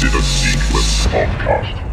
Consider Sequence Podcast.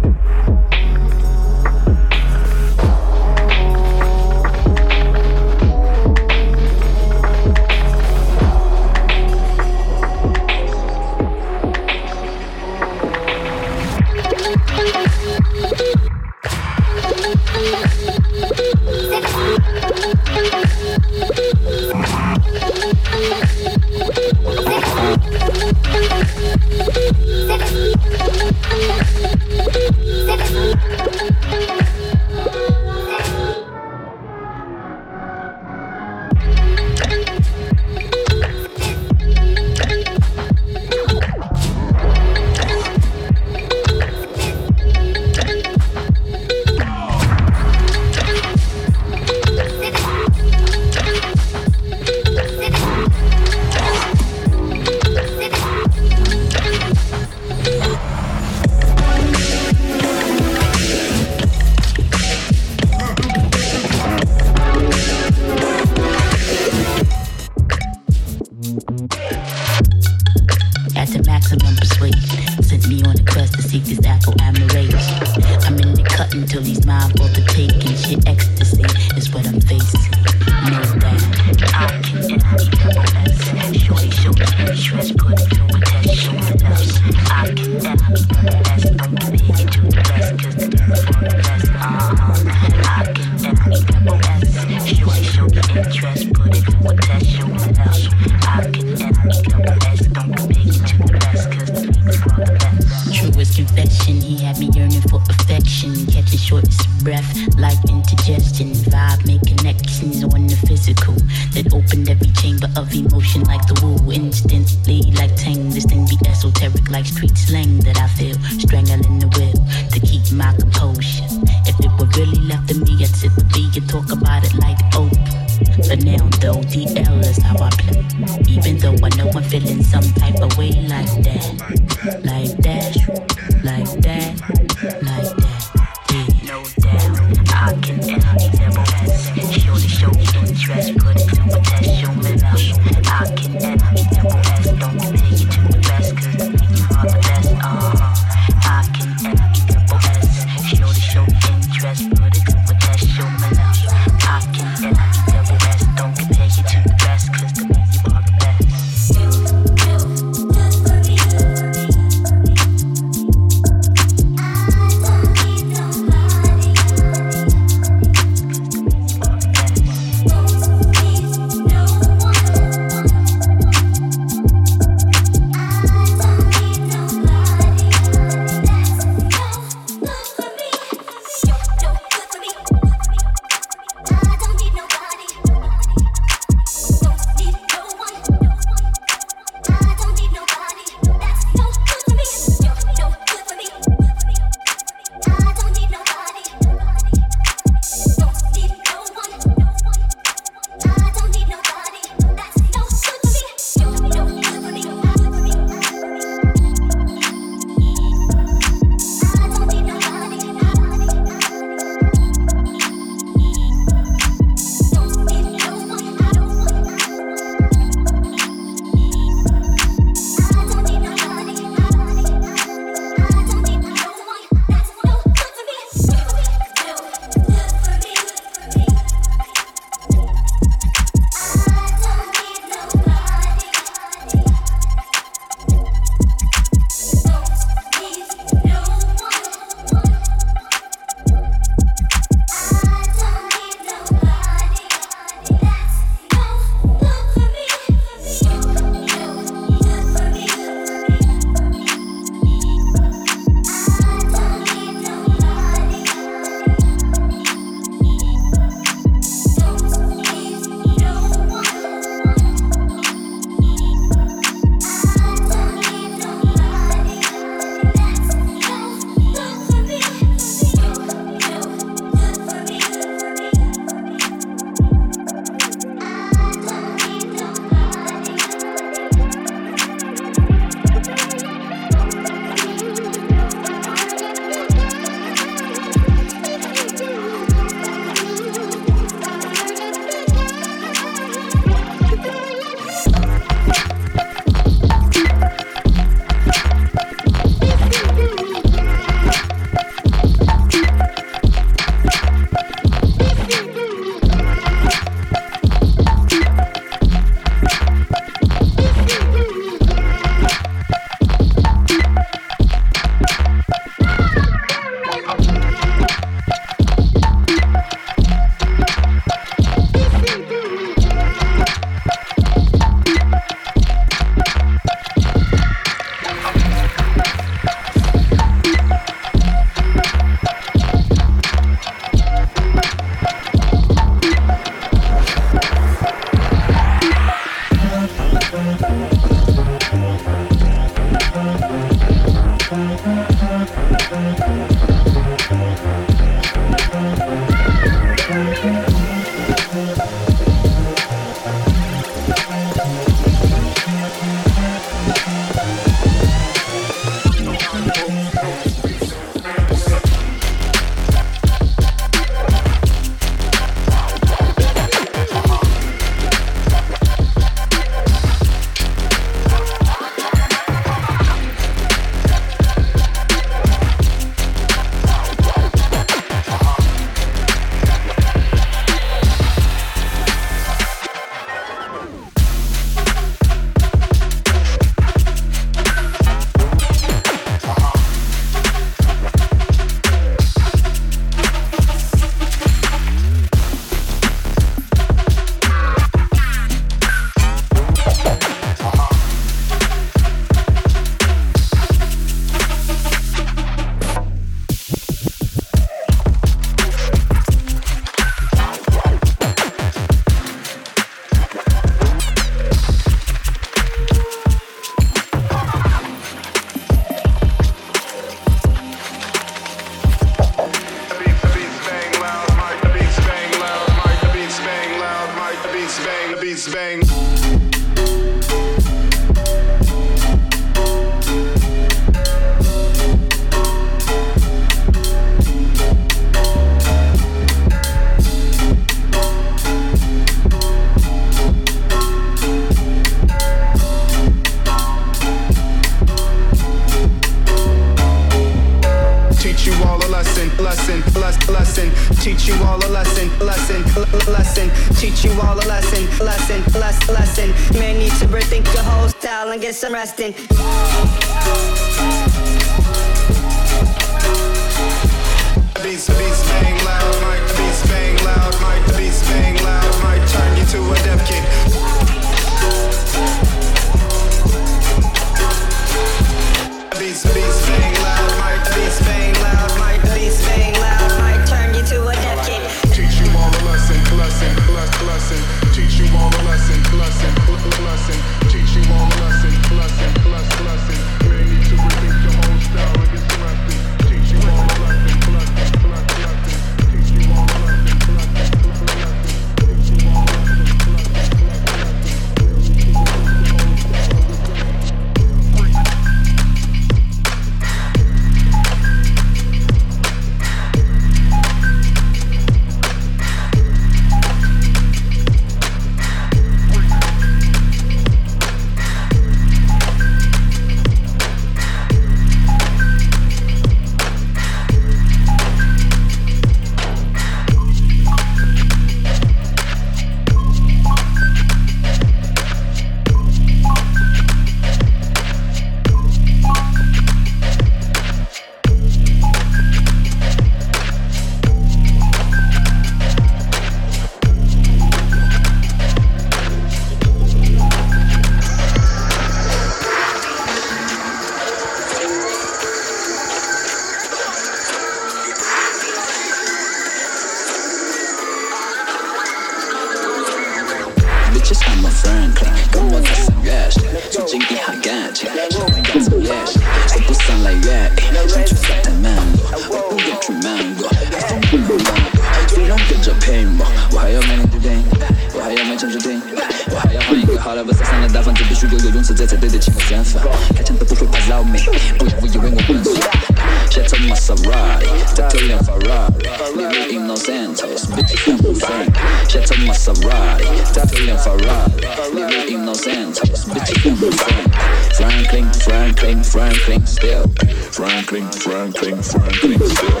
Los Santos, bitch I'm insane. Shit on my Ferrari, Italian Ferrari, live in Los Santos, bitch I'm insane. Franklin, Franklin, Franklin, still. Franklin, Franklin, Franklin, still.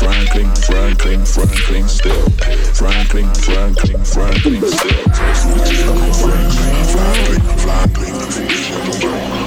Franklin, Franklin, Franklin, still. Franklin, Franklin, Franklin, still. Franklin, Franklin, Franklin, Franklin, still.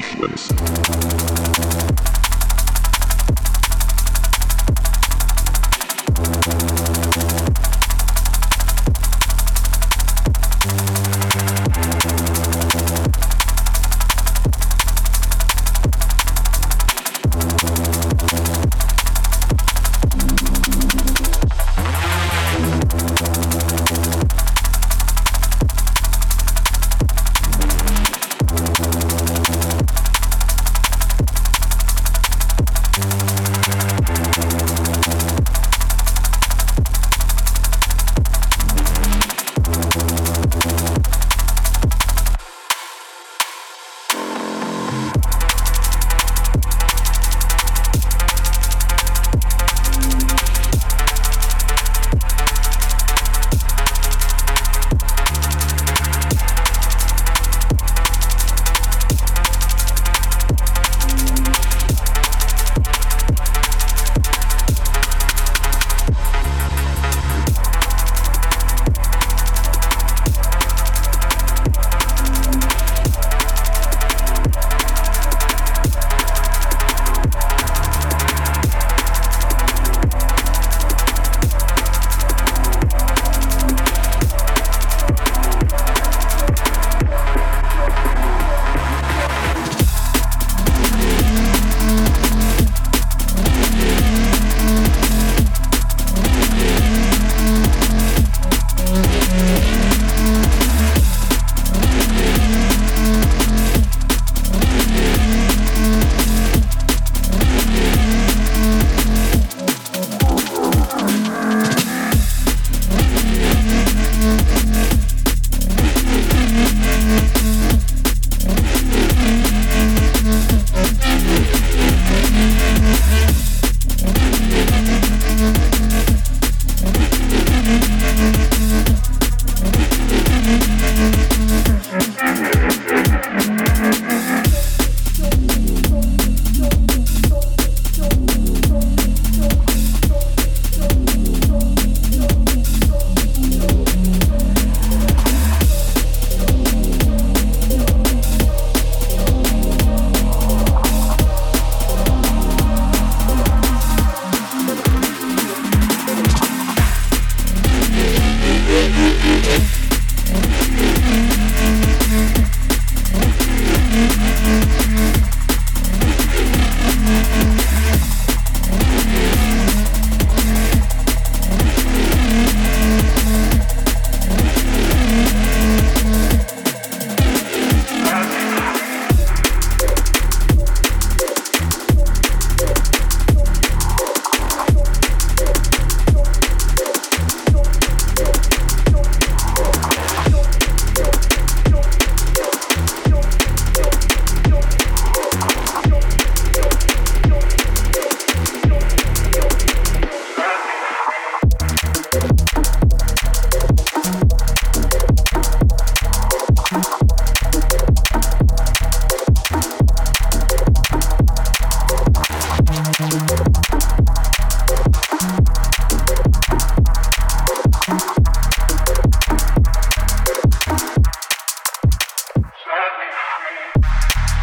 Sessions.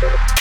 Bye.